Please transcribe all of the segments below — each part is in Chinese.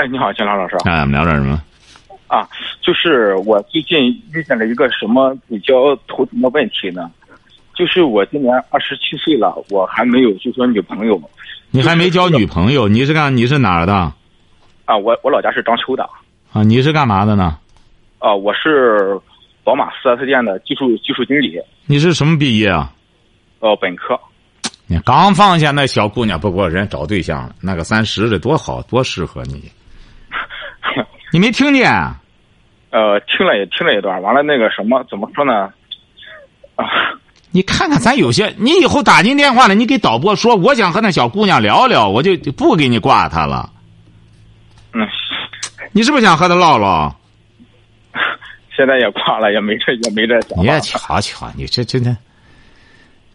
哎，你好，金老老师。哎，我们聊点什么？啊，就是我最近遇见了一个什么比较头疼的问题呢？就是我今年二十七岁了，我还没有就说女朋友。你还没交女朋友？你是干？你是哪儿的？啊，我我老家是章丘的。啊，你是干嘛的呢？啊，我是宝马四 S 店的技术技术经理。你是什么毕业啊？呃，本科。你刚放下那小姑娘，不过人家找对象了，那个三十的多好，多适合你。你没听见？呃，听了也听了一段，完了那个什么，怎么说呢？啊，你看看咱有些，你以后打进电话了，你给导播说，我想和那小姑娘聊聊，我就不给你挂她了。嗯，你是不是想和她唠唠？现在也挂了，也没这也没这想法。你也瞧瞧，你这真的。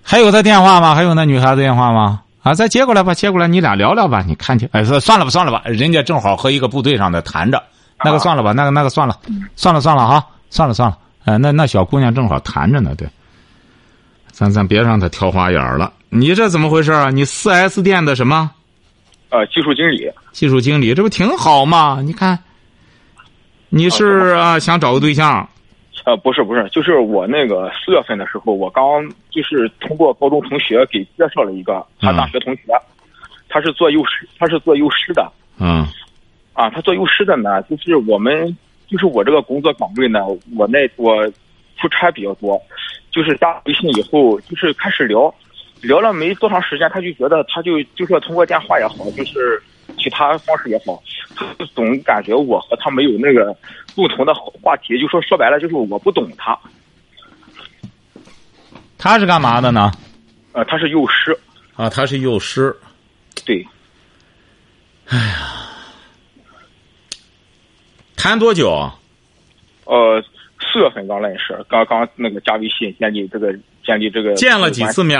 还有他电话吗？还有那女孩子电话吗？啊，再接过来吧，接过来，你俩聊聊吧。你看去，哎，算了吧，算了吧，人家正好和一个部队上的谈着，那个算了吧，那个那个算了，算了算了哈，算了算了，哎，那那小姑娘正好谈着呢，对。咱咱别让她挑花眼了。你这怎么回事啊？你四 S 店的什么？呃，技术经理。技术经理，这不挺好吗？你看，你是啊，想找个对象。呃，不是不是，就是我那个四月份的时候，我刚就是通过高中同学给介绍了一个他大学同学，他是做幼师，他是做幼师的。嗯。啊，他做幼师的呢，就是我们就是我这个工作岗位呢，我那我出差比较多，就是加微信以后，就是开始聊，聊了没多长时间，他就觉得他就就说通过电话也好，就是其他方式也好，他总感觉我和他没有那个。共同的话题，就说说白了，就是我不懂他。他是干嘛的呢？呃，他是幼师。啊，他是幼师。对。哎呀，谈多久？呃，四月份刚认识，刚刚那个加微信建立这个建立这个。见了几次面？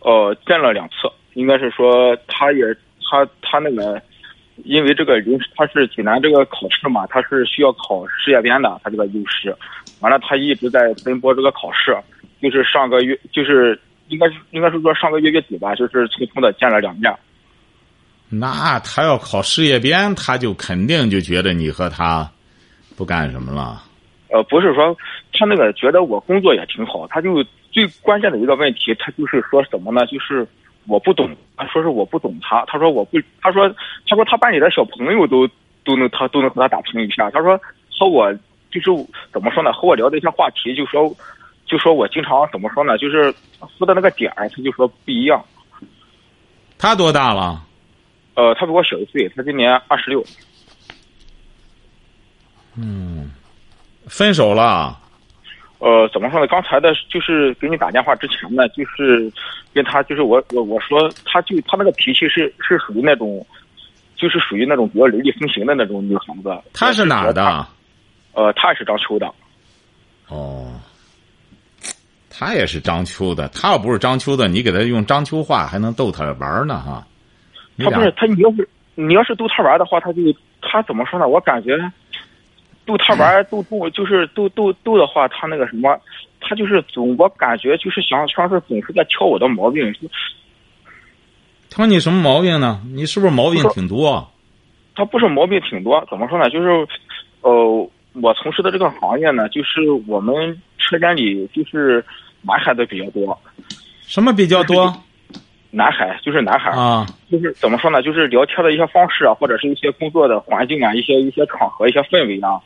呃，见了两次，应该是说他也他他那个。因为这个临他是济南这个考试嘛，他是需要考事业编的，他这个幼师，完了他一直在奔波这个考试，就是上个月就是应该是应该是说上个月月底吧，就是匆匆的见了两面。那他要考事业编，他就肯定就觉得你和他不干什么了。呃，不是说他那个觉得我工作也挺好，他就最关键的一个问题，他就是说什么呢？就是。我不懂，他说是我不懂他。他说我不，他说他说他班里的小朋友都都能他都能和他打成一下。他说和我就是怎么说呢？和我聊的一些话题，就说就说我经常怎么说呢？就是说的那个点儿，他就说不一样。他多大了？呃，他比我小一岁，他今年二十六。嗯，分手了。呃，怎么说呢？刚才的，就是给你打电话之前呢，就是跟他，就是我我我说，他就他那个脾气是是属于那种，就是属于那种比较雷厉风行的那种女孩子。他是哪儿的？呃，他也是章丘的。哦，他也是章丘的。他要不是章丘的，你给他用章丘话还能逗他玩呢哈。他不是他，你要是你要是逗他玩的话，他就他怎么说呢？我感觉。逗他玩逗逗就是逗逗逗的话，他那个什么，他就是总我感觉就是想像是总是在挑我的毛病。挑你什么毛病呢？你是不是毛病挺多？他不是毛病挺多，怎么说呢？就是，呃，我从事的这个行业呢，就是我们车间里就是男孩子比较多。什么比较多？男孩就是男孩啊，就是怎么说呢？就是聊天的一些方式啊，或者是一些工作的环境啊，一些一些场合、一些氛围啊。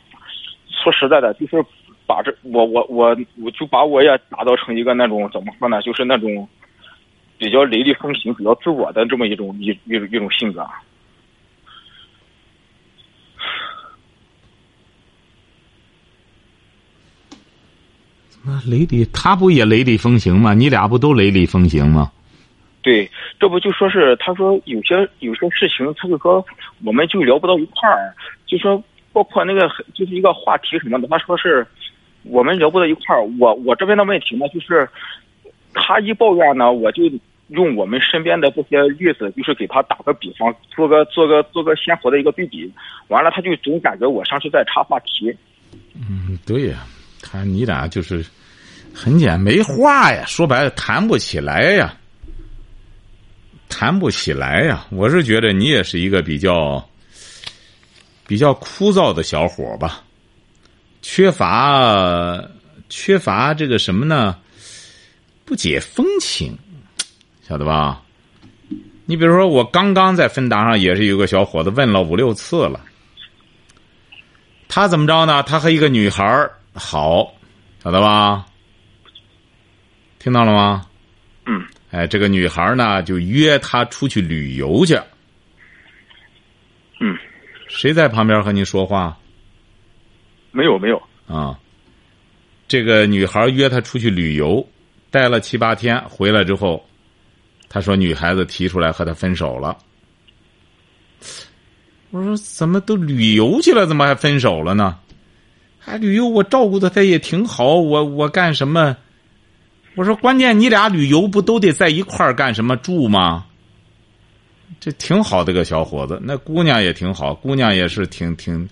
说实在的，就是把这我我我我就把我也打造成一个那种怎么说呢？就是那种比较雷厉风行、比较自我的这么一种一一种一种性格。怎么雷厉？他不也雷厉风行吗？你俩不都雷厉风行吗？对，这不就说是他说有些有些事情，他就说我们就聊不到一块儿，就说。包括那个就是一个话题什么的，他说是我们聊不到一块儿。我我这边的问题呢，就是他一抱怨呢，我就用我们身边的这些例子，就是给他打个比方，做个做个做个鲜活的一个对比。完了，他就总感觉我像是在插话题。嗯，对呀，他你俩就是很简没话呀，说白了谈不起来呀，谈不起来呀。我是觉得你也是一个比较比较枯燥的小伙吧，缺乏缺乏这个什么呢？不解风情，晓得吧？你比如说，我刚刚在芬达上也是有个小伙子问了五六次了。他怎么着呢？他和一个女孩好，晓得吧？听到了吗？嗯，哎，这个女孩呢就约他出去旅游去。嗯，谁在旁边和你说话？没有没有。啊，这个女孩约他出去旅游，待了七八天，回来之后，他说女孩子提出来和他分手了。我说怎么都旅游去了，怎么还分手了呢？还旅游，我照顾的他也挺好，我我干什么？我说关键你俩旅游不都得在一块儿干什么住吗？这挺好的个小伙子，那姑娘也挺好，姑娘也是挺挺，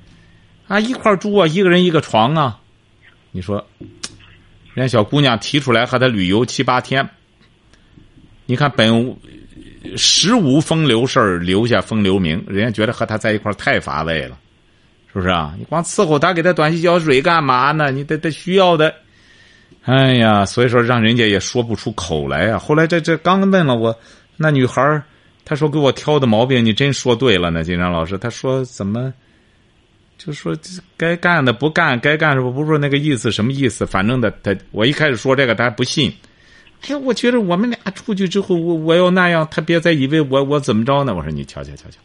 啊一块住啊，一个人一个床啊。你说，人家小姑娘提出来和他旅游七八天，你看本。十无风流事儿，留下风流名。人家觉得和他在一块太乏味了，是不是啊？你光伺候他，给他端洗脚水干嘛呢？你得得需要的。哎呀，所以说让人家也说不出口来呀。后来这这刚问了我，那女孩儿，他说给我挑的毛病，你真说对了呢，金山老师。他说怎么，就说该干的不干，该干什么不是那个意思，什么意思？反正的，他我一开始说这个，他还不信。哎呀，我觉得我们俩出去之后，我我要那样，他别再以为我我怎么着呢？我说你瞧瞧瞧瞧，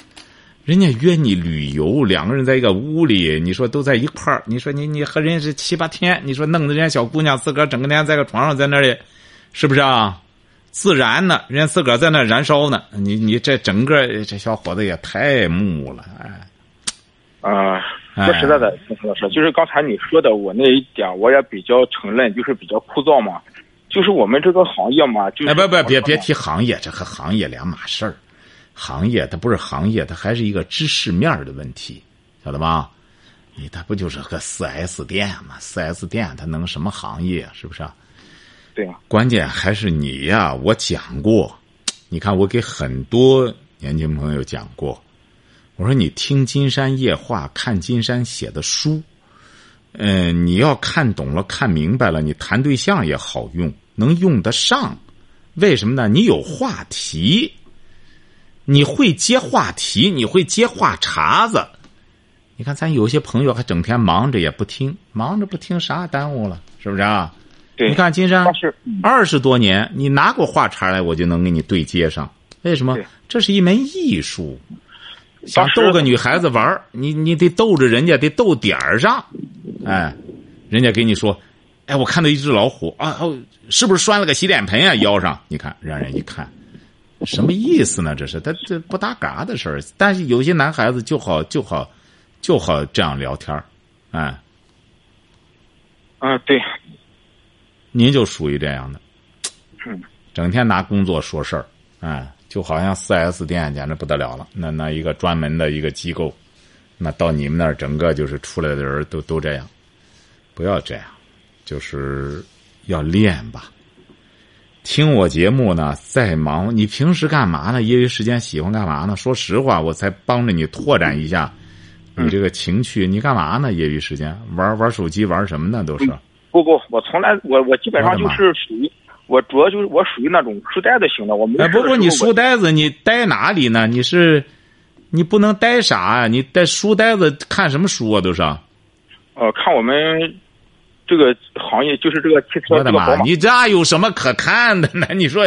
人家约你旅游，两个人在一个屋里，你说都在一块儿，你说你你和人家是七八天，你说弄得人家小姑娘自个儿整个天在个床上在那里，是不是啊？自燃呢，人家自个儿在那燃烧呢，你你这整个这小伙子也太木了，哎。啊，说实在的，陈老师，就是刚才你说的我那一点，我也比较承认，就是比较枯燥嘛。就是我们这个行业嘛，就哎不不别别提行业，这和行业两码事儿。行业它不是行业，它还是一个知识面的问题，晓得吧？你它不就是个四 S 店嘛？四 S 店它能什么行业？是不是？对啊。关键还是你呀！我讲过，你看我给很多年轻朋友讲过，我说你听《金山夜话》，看金山写的书，嗯，你要看懂了、看明白了，你谈对象也好用。能用得上，为什么呢？你有话题，你会接话题，你会接话茬子。你看，咱有些朋友还整天忙着也不听，忙着不听啥耽误了，是不是啊？对。你看金山二十多年，你拿过话茬来，我就能给你对接上。为什么？这是一门艺术。想逗个女孩子玩你你得逗着人家，得逗点儿上。哎，人家给你说。哎，我看到一只老虎啊！哦，是不是拴了个洗脸盆啊？腰上，你看，让人一看，什么意思呢？这是他这不搭嘎的事儿。但是有些男孩子就好就好就好这样聊天儿，哎，啊，对，您就属于这样的，嗯，整天拿工作说事儿，哎，就好像四 S 店简直不得了了。那那一个专门的一个机构，那到你们那儿，整个就是出来的人都都这样，不要这样。就是要练吧。听我节目呢，再忙，你平时干嘛呢？业余时间喜欢干嘛呢？说实话，我才帮着你拓展一下你这个情趣。你干嘛呢？业余时间玩玩手机，玩什么呢？都是。不不，我从来我我基本上就是属于我主要就是我属于那种书呆子型的。我没哎，不不，你书呆子，你呆哪里呢？你是你不能呆傻啊？你呆书呆子看什么书啊？都是。呃，看我们。这个行业就是这个汽车这个宝马，你这有什么可看的呢？你说，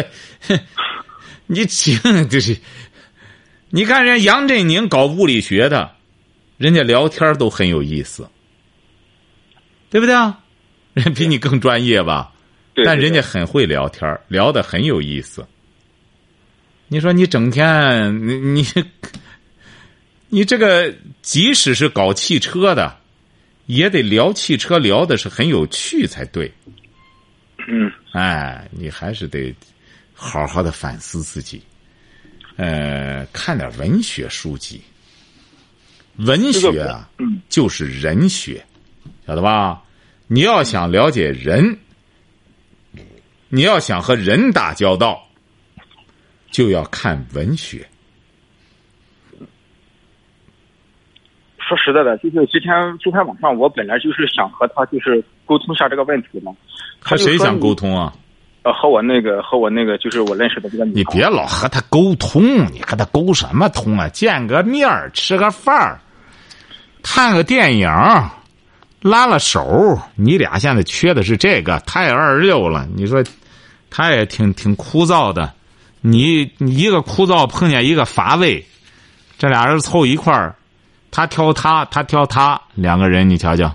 你请就是，你看人杨振宁搞物理学的，人家聊天都很有意思，对不对啊？人比你更专业吧？但人家很会聊天，聊的很有意思。你说你整天你你，你这个即使是搞汽车的，也得聊汽车，聊的是很有趣才对。嗯哎，你还是得好好的反思自己，呃，看点文学书籍。文学啊，嗯就是人学，晓得吧？你要想了解人，你要想和人打交道，就要看文学。说实在的，就是今天今天晚上我本来就是想和他就是沟通一下这个问题嘛。他和谁想沟通啊？呃，和我那个和我那个就是我认识的这个女你别老和他沟通，你和他沟什么通啊？见个面儿，吃个饭儿，看个电影儿，拉拉手。你俩现在缺的是这个，他也二十六了。你说，他也挺挺枯燥的。你你一个枯燥碰见一个乏味，这俩人凑一块儿，他挑他，他挑他，两个人你瞧瞧，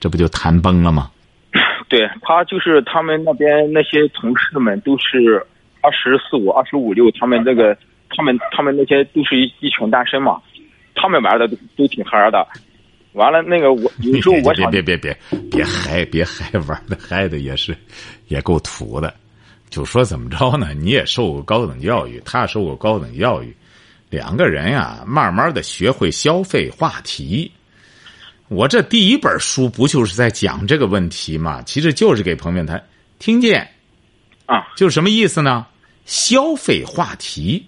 这不就谈崩了吗？对他就是他们那边那些同事们都是二十四五、二十五六，他们这个他们他们那些都是一一群单身嘛，他们玩的都都挺嗨的。完了，那个我 你说我想别别别别别嗨别嗨，玩的嗨的也是，也够土的。就说怎么着呢？你也受过高等教育，他受过高等教育，两个人呀，慢慢的学会消费话题。我这第一本书不就是在讲这个问题吗？其实就是给朋友们他，听见啊，就是什么意思呢？消费话题，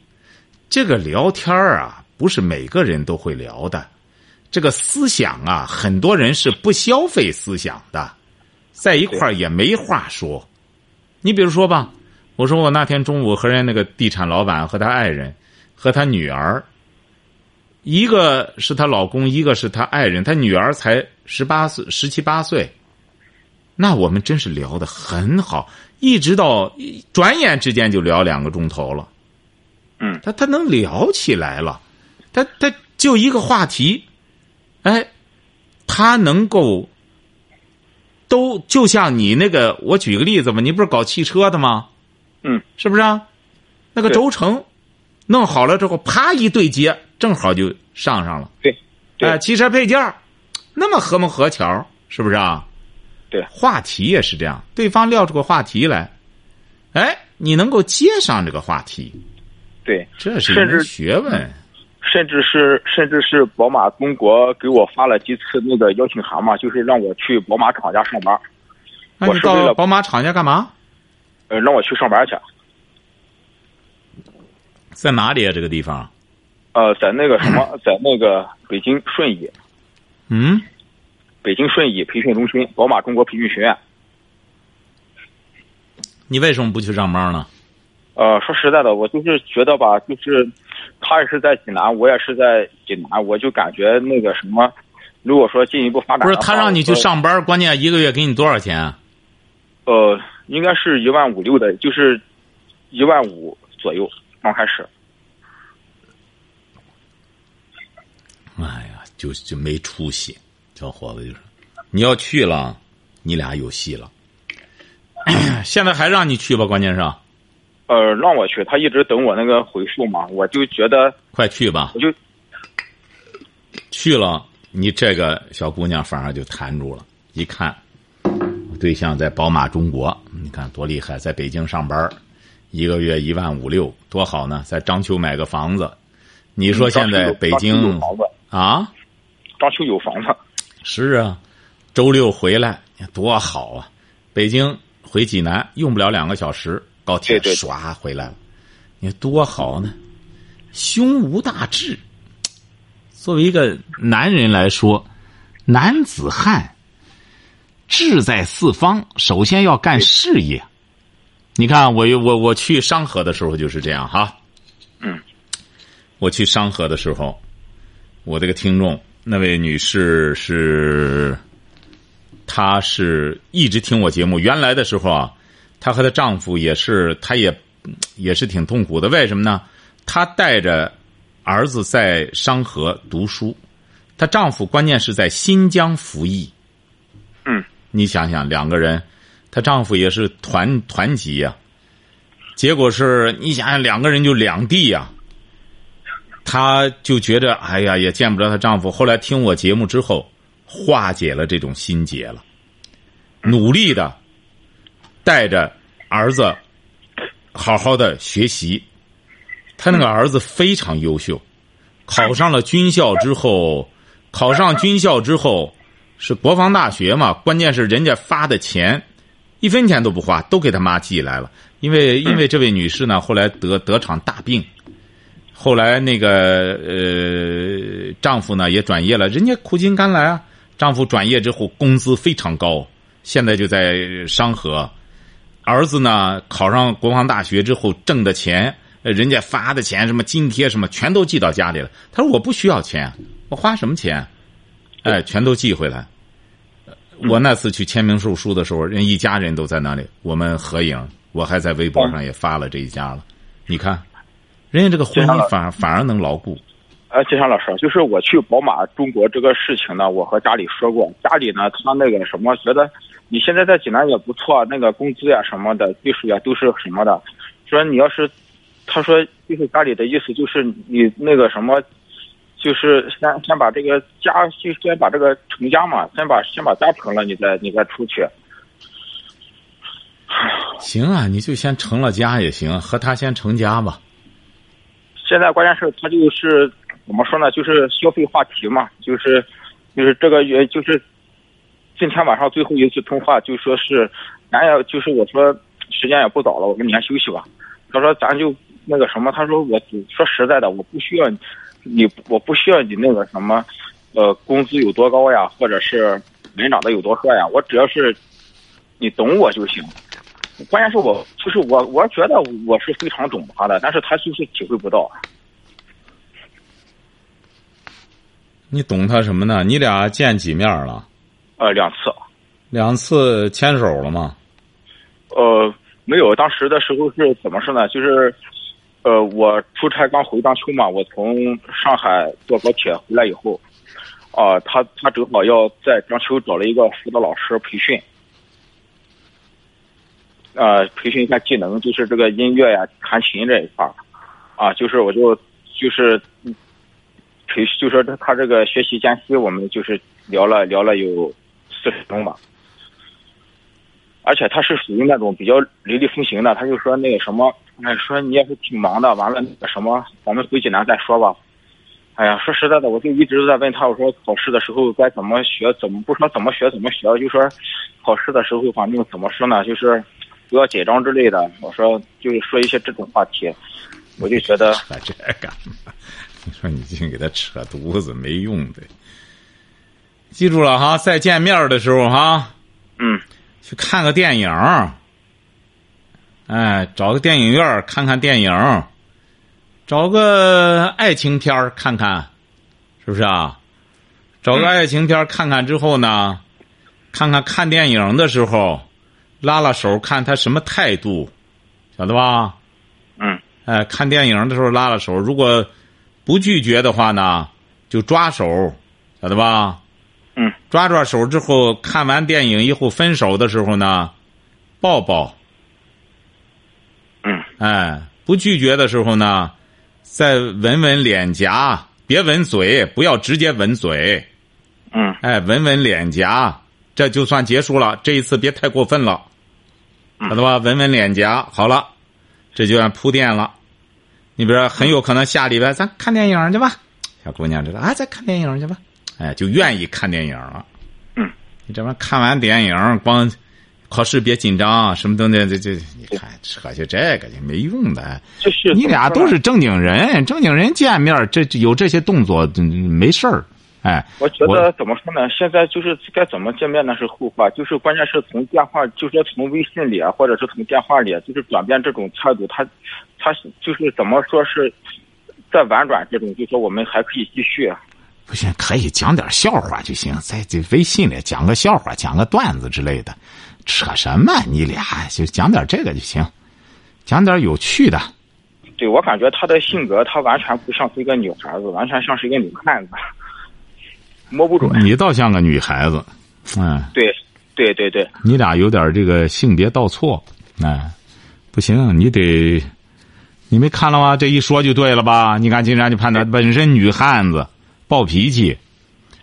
这个聊天啊，不是每个人都会聊的。这个思想啊，很多人是不消费思想的，在一块儿也没话说。你比如说吧，我说我那天中午和人那个地产老板和他爱人，和他女儿，一个是她老公，一个是她爱人，她女儿才十八岁，十七八岁。那我们真是聊的很好，一直到转眼之间就聊两个钟头了。嗯他他能聊起来了，他他就一个话题，哎，他能够都就像你那个，我举个例子吧，你不是搞汽车的吗？嗯，是不是啊？那个轴承弄好了之后，啪一对接，正好就上上了。对对哎，汽车配件儿那么合模合巧，是不是啊？对话题也是这样，对方撂出个话题来，哎，你能够接上这个话题，对，这是一门学问。甚至是甚至是宝马中国给我发了几次那个邀请函嘛，就是让我去宝马厂家上班，那你我是为了到宝马厂家干嘛？呃，让我去上班去。在哪里啊？这个地方？呃，在那个什么，在那个北京顺义，嗯，北京顺义培训中心，宝马中国培训学院。你为什么不去上班呢？呃，说实在的，我就是觉得吧，就是他也是在济南，我也是在济南，我就感觉那个什么，如果说进一步发展不是他让你去上班，关键一个月给你多少钱啊？呃，应该是一万五六的，就是一万五左右，刚开始。哎呀，就就没出息，小伙子就是，你要去了，你俩有戏了。现在还让你去吧？关键是，呃，让我去，他一直等我那个回复嘛，我就觉得，快去吧！我就去了，你这个小姑娘反而就弹住了。一看，对象在宝马中国，你看多厉害，在北京上班，一个月一万五六，多好呢！在章丘买个房子，你说现在北京啊？章丘有房子，是啊，周六回来多好啊！北京回济南用不了两个小时，高铁对对唰回来了，你多好呢！胸无大志，作为一个男人来说，男子汉，志在四方，首先要干事业。你看，我我我去商河的时候就是这样哈。嗯，我去商河的时候，我这个听众那位女士是，她是一直听我节目。原来的时候啊，她和她丈夫也是，她也也是挺痛苦的。为什么呢？她带着儿子在商河读书，她丈夫关键是在新疆服役。嗯，你想想，两个人，她丈夫也是团团级呀、结果是你想想，两个人就两地呀、她就觉着哎呀也见不着她丈夫。后来听我节目之后，化解了这种心结了，努力的带着儿子好好的学习。他那个儿子非常优秀，考上了军校之后，考上军校之后是国防大学嘛？关键是人家发的钱一分钱都不花，都给他妈寄来了。因为因为这位女士呢，后来得得场大病，后来那个呃丈夫呢也转业了，人家苦尽甘来啊。丈夫转业之后工资非常高，现在就在商河。儿子呢考上国防大学之后挣的钱。人家发的钱，什么津贴什么，全都寄到家里了。他说：“我不需要钱，我花什么钱？哎，全都寄回来。”我那次去签名售书的时候，人一家人都在那里，我们合影。我还在微博上也发了这一家了。你看，人家这个婚姻反反而能牢固。呃，金山老师，就是我去宝马中国这个事情呢，我和家里说过，家里呢，他那个什么，觉得你现在在济南也不错，那个工资呀什么的，技术呀都是什么的，说你要是。他说：“就是家里的意思，就是你那个什么，就是先先把这个家，就先把这个成家嘛，先把先把家成了，你再你再出去。”行啊，你就先成了家也行，和他先成家吧。现在关键是，他就是怎么说呢？就是消费话题嘛，就是就是这个也，就是今天晚上最后一次通话，就说是咱也就是我说时间也不早了，我们先休息吧。他说咱就。那个什么，他说我说实在的，我不需要你，我不需要你那个什么，呃，工资有多高呀，或者是人长得有多帅呀，我只要是你懂我就行。关键是我就是我，我觉得我是非常懂他的，但是他就是体会不到。你懂他什么呢？你俩见几面了？呃，两次。两次牵手了吗？呃，没有，当时的时候是怎么说呢？就是。呃，我出差刚回章丘嘛，我从上海坐高铁回来以后，啊，他他正好要在章丘找了一个辅导老师培训，啊，培训一下技能，就是这个音乐呀、弹琴这一块儿，啊，就是我就就是培，就说他他这个学习间隙，我们就是聊了聊了有四十分钟吧，而且他是属于那种比较雷厉风行的，他就说那个什么。哎，说你也是挺忙的，完了那个什么，咱们回济南再说吧。哎呀，说实在的，我就一直都在问他，我说考试的时候该怎么学，怎么不说怎么学怎么学，就说考试的时候反正怎么说呢，就是不要紧张之类的。我说就是说一些这种话题，我就觉得 这干嘛？你说你净给他扯犊子没用的。记住了哈，再见面的时候哈，嗯，去看个电影。哎，找个电影院看看电影，找个爱情片看看，是不是啊？找个爱情片看看之后呢，看看看电影的时候，拉拉手，看他什么态度，晓得吧？嗯。哎，看电影的时候拉拉手，如果不拒绝的话呢，就抓手，晓得吧？嗯。抓抓手之后，看完电影以后分手的时候呢，抱抱。嗯，哎，不拒绝的时候呢，再吻吻脸颊，别吻嘴，不要直接吻嘴。嗯，哎，吻吻脸颊，这就算结束了。这一次别太过分了，晓得吧？吻吻脸颊，好了，这就算铺垫了。你比如说，很有可能下礼拜咱看电影去吧，小姑娘知道啊，咱看电影去吧，哎，就愿意看电影了。嗯，你这玩意看完电影光。考试别紧张，什么东西这这，你看扯些这个也没用的。就是你俩都是正经人，正经人见面这有这些动作没事儿。哎，我觉得怎么说呢？现在就是该怎么见面那是后话，就是关键是从电话，就说从微信里啊，或者是从电话里，就是转变这种态度，他他就是怎么说是在婉转这种，就说我们还可以继续。不行，可以讲点笑话就行，在这微信里讲个笑话，讲个段子之类的。扯什么？你俩就讲点这个就行，讲点有趣的。对我感觉他的性格，他完全不像是一个女孩子，完全像是一个女汉子，摸不准。你倒像个女孩子，嗯。对，对对对。你俩有点这个性别倒错，哎，不行，你得你没看了吗？这一说就对了吧？你看金山就判断本身女汉子，暴脾气，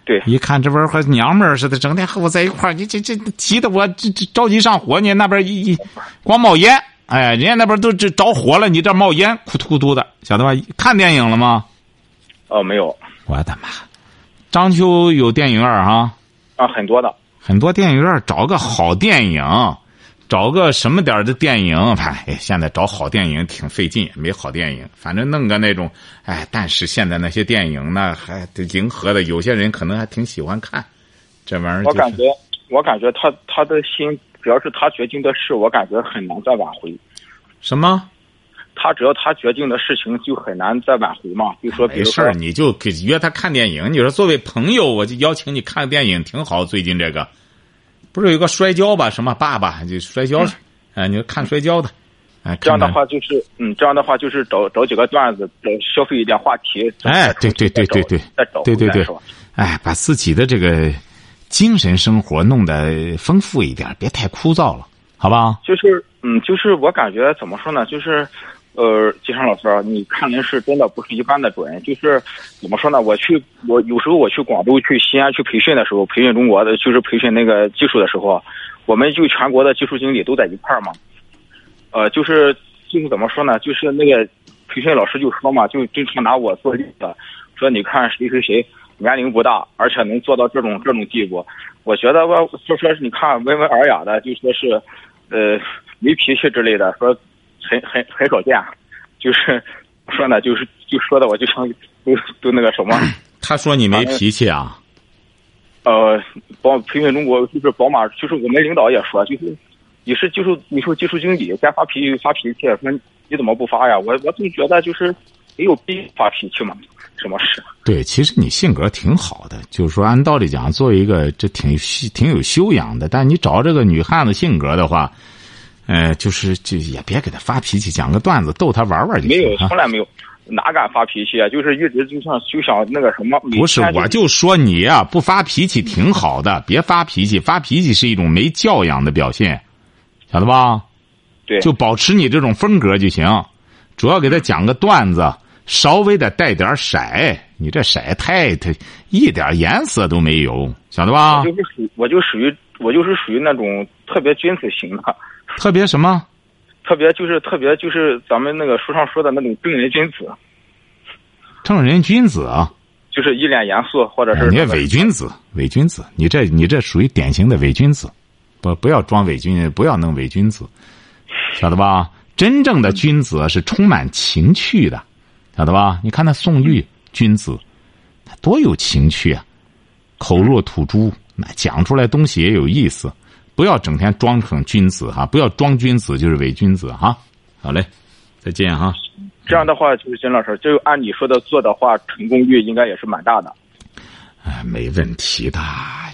对，一看这边和娘们儿似的，整天和我在一块儿，你这这急得我这这着急上火。你那边一一光冒烟，哎，人家那边都这着火了，你这冒烟，哭突咕突的，晓得吧？看电影了吗？哦，没有我的妈！章丘有电影院哈、啊，很多的。很多电影院找个好电影，找个什么点儿的电影，哎，现在找好电影挺费劲，没好电影。反正弄个那种，哎，但是现在那些电影呢，还得迎合的，有些人可能还挺喜欢看。这玩意儿、就是，我感觉，我感觉他他的心，只要是他决定的事，我感觉很难再挽回。什么？他只要他决定的事情，就很难再挽回嘛。就说，比如说没事儿，，你就给约他看电影。你说作为朋友，我就邀请你看个电影，挺好。最近这个不是有个摔跤吧？什么爸爸就摔跤，哎，你就看摔跤的，哎，这样的话就是，嗯，这样的话就是找找几个段子，找消费一点话题。哎，对对对对对，再找对对对是吧？，哎，把自己的这个精神生活弄得丰富一点，别太枯燥了，好不好？就是，嗯，就是我感觉怎么说呢？就是，呃，金山老师，你看人是真的不是一般的准。就是怎么说呢？我去，我有时候我去广州、去西安去培训的时候，培训中国的，就是培训那个技术的时候，我们就全国的技术经理都在一块儿嘛。呃，就是就是怎么说呢？就是那个培训老师就说嘛，就经常拿我做例子，说你看谁谁谁年龄不大，而且能做到这种这种地步。我觉得我就说是你看温文尔雅的，就说是，呃，没脾气之类的，说很很很少见，就是 说呢，就是就说的我就像都都那个什么，他说你没脾气啊？呃，宝培训中国就是宝马，就是我们领导也说，就是你是技术你是技术经理，该发脾气就发脾气，说你怎么不发呀？我我总觉得就是没有必要发脾气嘛，什么事？对，其实你性格挺好的，就是说按道理讲，作为一个这挺挺有修养的，但你找这个女汉子性格的话，呃，就是就也别给他发脾气，讲个段子逗他玩玩就没有，从。来没有，哪敢发脾气啊？就是一直就像就想那个什么，不是，我就说你呀、不发脾气挺好的，别发脾气，发脾气是一种没教养的表现，晓得吧？对，就保持你这种风格就行，主要给他讲个段子，稍微的带点色，你这色太太一点颜色都没有，晓得吧我？就是属我就属于我就是属于那种特别君子型的，特别什么？特别就是特别就是咱们那个书上说的那种正人君子，正人君子啊！就是一脸严肃，或者是哎你这伪君子，伪君子，你这你这属于典型的伪君子，不不要装伪君，不要弄伪君子，晓得吧？真正的君子是充满情趣的，晓得吧？你看那宋玉君子，他多有情趣啊，口若吐珠，那讲出来东西也有意思。不要整天装成君子哈，不要装君子就是伪君子哈。好嘞，再见哈。这样的话，就是金老师，就按你说的做的话，成功率应该也是蛮大的。哎，没问题的。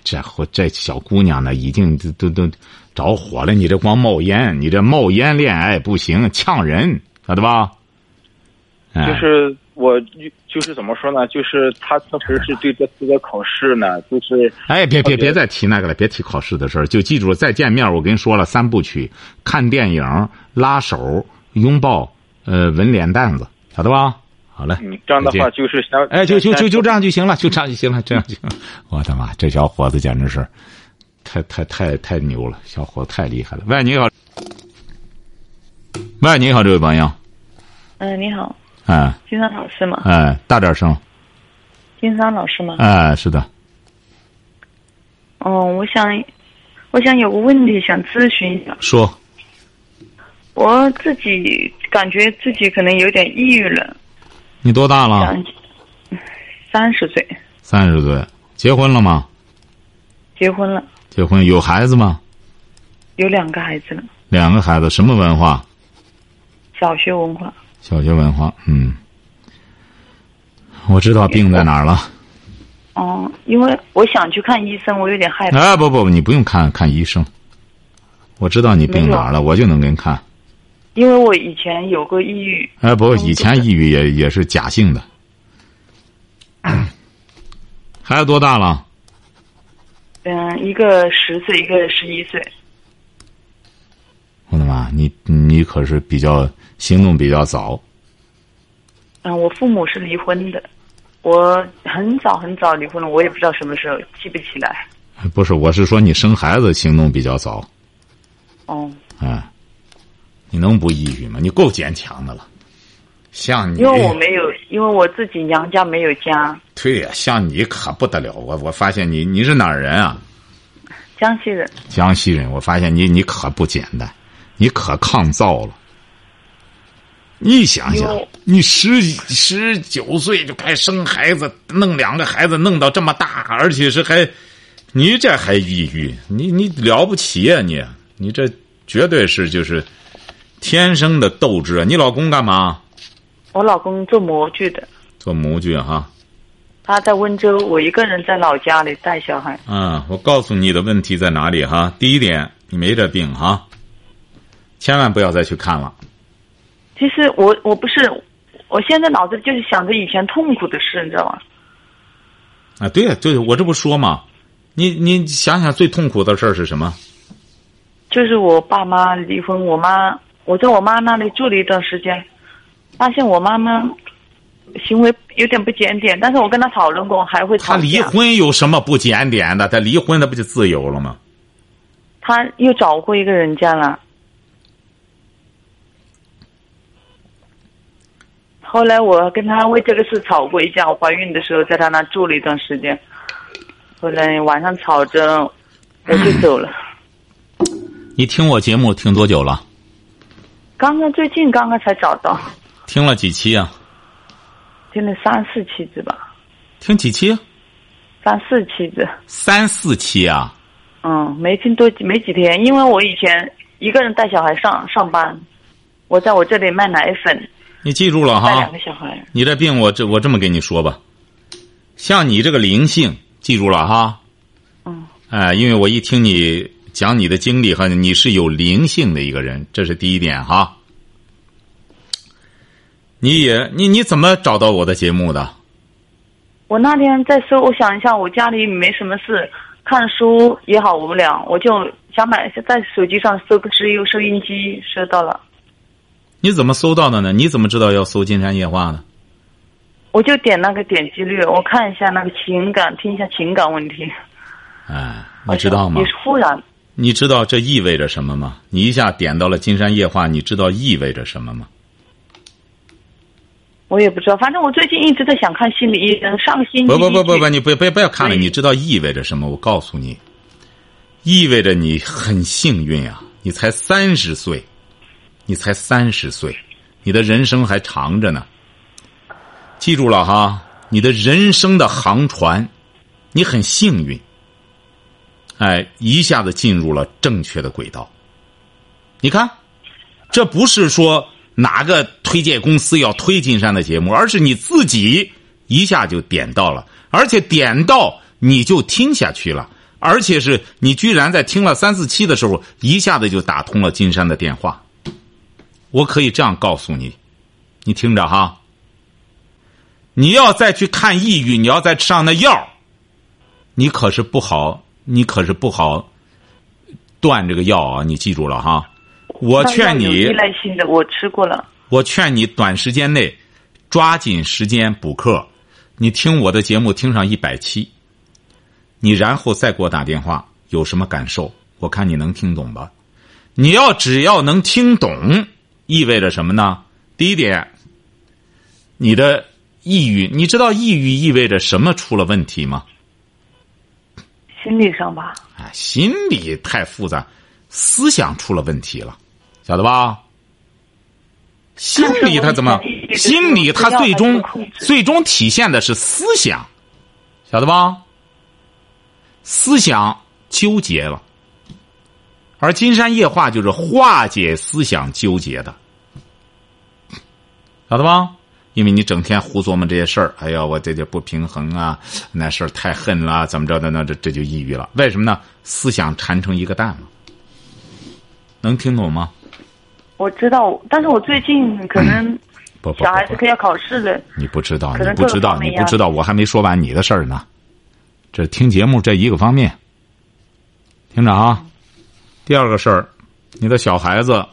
这伙这小姑娘呢，已经都都都着火了。你这光冒烟，你这冒烟恋爱不行，呛人，晓得吧？哎、就是我就是怎么说呢？就是他确实是对这次的考试呢，就是哎，别别别别再提那个了，别提考试的事儿，就记住再见面，我跟你说了三部曲：看电影、拉手、拥抱，呃，吻脸蛋子，晓得吧？好嘞，嗯，这样的话就是想哎，就就就就这样。就行了，就这样就行了，这样就行了。我的妈，这小伙子简直是太太太太牛了，小伙子太厉害了。喂，你好，喂，你好，这位朋友，嗯，你好，哎金山老师吗？哎，大点声，金山老师吗？哎，是的，哦，我想，我想有个问题想咨询一下。说，我自己感觉自己可能有点抑郁了，你多大了？三十岁，三十岁，结婚了吗？结婚了，结婚有孩子吗？有两个孩子了，两个孩子，什么文化？小学文化。小学文化，嗯，我知道病在哪儿了。哦，因为我想去看医生，我有点害怕。哎，不不不，你不用看看医生，我知道你病哪儿了，我就能给你看。因为我以前有过抑郁。哎，不，嗯以前抑郁也也是假性的。孩子多大了？嗯，一个十岁，一个十一岁。我的妈，你你可是比较行动比较早，嗯，我父母是离婚的，我很早很早离婚了，我也不知道什么时候，记不起来。不是，我是说你生孩子行动比较早，哦，嗯，你能不抑郁吗？你够坚强的了，像你，因为我没有，因为我自己娘家没有家，对呀、像你可不得了。我我发现你你是哪儿人啊？江西人。江西人。我发现你你可不简单，你可抗造了。你想想，你十十九岁就该生孩子，弄两个孩子弄到这么大，而且是还，你这还抑郁，你你了不起呀、你你这绝对是就是天生的斗志啊！你老公干嘛？我老公做模具的，做模具哈。他在温州，我一个人在老家里带小孩。嗯，我告诉你的问题在哪里哈？第一点，你没这病哈，千万不要再去看了。其实我我不是，我现在脑子里就是想着以前痛苦的事，你知道吗？啊，对呀，对，我这不说嘛，你你想想最痛苦的事儿是什么？就是我爸妈离婚，我妈我在我妈那里住了一段时间，发现我妈妈行为有点不检点，但是我跟她讨论过，还会吵架。他离，婚有什么不检点的？她离婚他不就自由了吗？她又找过一个人家了。后来我跟他为这个事吵过一架，我怀孕的时候在他那住了一段时间，后来晚上吵着我就走了。你听我节目听多久了？刚刚最近刚刚才找到，听了几期啊？听了三四期子吧，听几期？三四期子。三四期啊？嗯，没听多没几天，因为我以前一个人带小孩上上班，我在我这里卖奶粉，你记住了哈两个，小孩。你这病我这我这么跟你说吧，像你这个灵性，记住了哈。嗯。哎，因为我一听你讲你的经历哈，你是有灵性的一个人，这是第一点哈。你也你你怎么找到我的节目的？我那天在搜，我想一下，我家里没什么事，看书也好无聊，我就想买在手机上搜个只有收音机，收到了，你怎么搜到的呢？你怎么知道要搜《金山夜话》呢？我就点那个点击率，我看一下那个情感，听一下情感问题。哎，你知道吗你？是忽然，你知道这意味着什么吗？你一下点到了《金山夜话》，你知道意味着什么吗？我也不知道，反正我最近一直在想看心理医生，上个星期不不不不一不，你不不不要看了，你知道意味着什么？我告诉你，意味着你很幸运啊！你才三十岁，你才三十岁，你的人生还长着呢。记住了哈，你的人生的航船，你很幸运，哎，一下子进入了正确的轨道。你看，这不是说哪个推荐公司要推金山的节目，而是你自己一下就点到了，而且点到你就听下去了，而且是你居然在听了三四期的时候，一下子就打通了金山的电话。我可以这样告诉你，你听着哈，你要再去看抑郁，你要再吃上那药，你可是不好，你可是不好断这个药啊！你记住了哈。我劝你依，赖性的，我吃过了。我劝你短时间内抓紧时间补课。你听我的节目听上一百期，你然后再给我打电话，有什么感受？我看你能听懂吧？你要只要能听懂，意味着什么呢？第一点，你的抑郁，你知道抑郁意味着什么出了问题吗？心理上吧，哎，心理太复杂，思想出了问题了，晓得吧？心理它怎么？心理它最终最终体现的是思想，晓得吧？思想纠结了，而金山夜话就是化解思想纠结的，晓得吧？因为你整天胡琢磨这些事儿，哎呀，我这就不平衡啊，那事儿太恨了，怎么着的？那这这就抑郁了。为什么呢？思想缠成一个蛋了。能听懂吗？我知道，但是我最近可能不小孩子可要考试了，你不知道，你不知道，你不知道，我还没说完你的事儿呢。这听节目这一个方面，听着啊。第二个事儿，你的小孩子，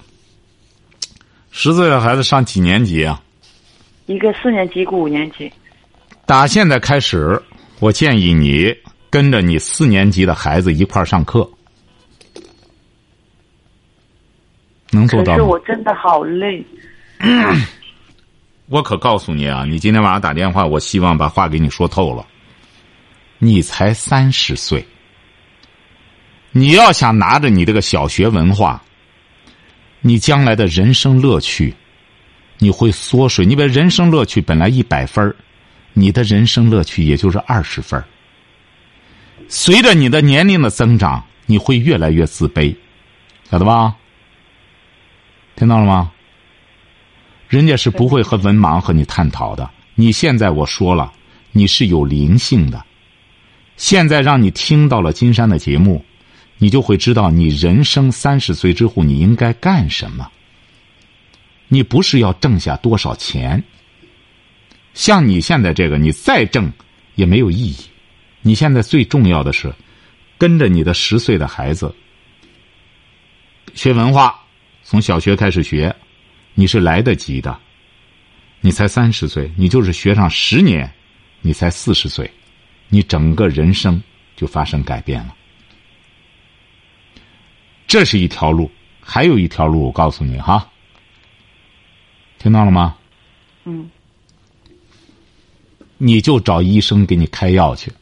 十岁的孩子上几年级啊？一个四年级，一个五年级。打现在开始，我建议你跟着你四年级的孩子一块儿上课，能做到吗？可是我真的好累。我可告诉你啊，你今天晚上打电话，我希望把话给你说透了。你才三十岁，你要想拿着你这个小学文化，你将来的人生乐趣，你会缩水。你把人生乐趣本来一百分你的人生乐趣也就是二十分随着你的年龄的增长，你会越来越自卑，晓得吧？听到了吗？人家是不会和文盲和你探讨的。你现在我说了，你是有灵性的。现在让你听到了金山的节目，你就会知道你人生三十岁之后你应该干什么。你不是要挣下多少钱，像你现在这个，你再挣也没有意义。你现在最重要的是跟着你的十岁的孩子学文化，从小学开始学，你是来得及的。你才三十岁，你就是学上十年，你才四十岁。你整个人生就发生改变了，这是一条路，还有一条路，我告诉你哈，听到了吗？嗯。你就找医生给你开药去，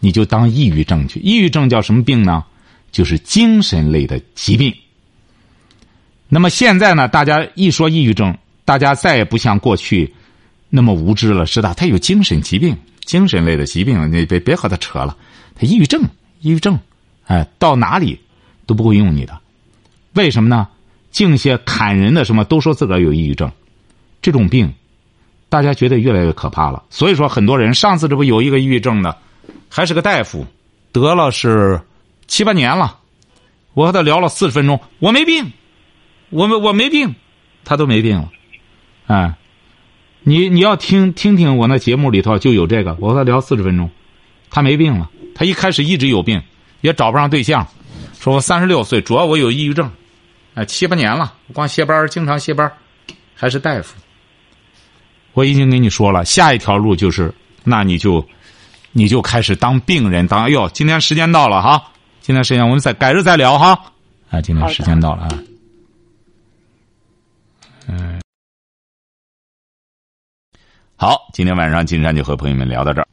你就当抑郁症去。抑郁症叫什么病呢？就是精神类的疾病。那么现在呢，大家一说抑郁症，大家再也不像过去那么无知了，知道他有精神疾病。精神类的疾病，你别别和他扯了。他抑郁症，抑郁症，哎，到哪里都不会用你的。为什么呢？净些砍人的什么都说自个儿有抑郁症，这种病，大家觉得越来越可怕了。所以说，很多人上次这不有一个抑郁症的，还是个大夫，得了是七八年了。我和他聊了四十分钟，我没病，我我我没病，他都没病了，哎。你你要听听听我那节目里头就有这个，我和他聊四十分钟，他没病了。他一开始一直有病，也找不上对象，说我三十六岁，主要我有抑郁症，哎，七八年了，光歇班，经常歇班，还是大夫。我已经跟你说了，下一条路就是，那你就，你就开始当病人，当哎呦，今天时间到了哈，今天时间我们再改日再聊哈，啊，今天时间到了啊，嗯。好，今天晚上金山就和朋友们聊到这儿。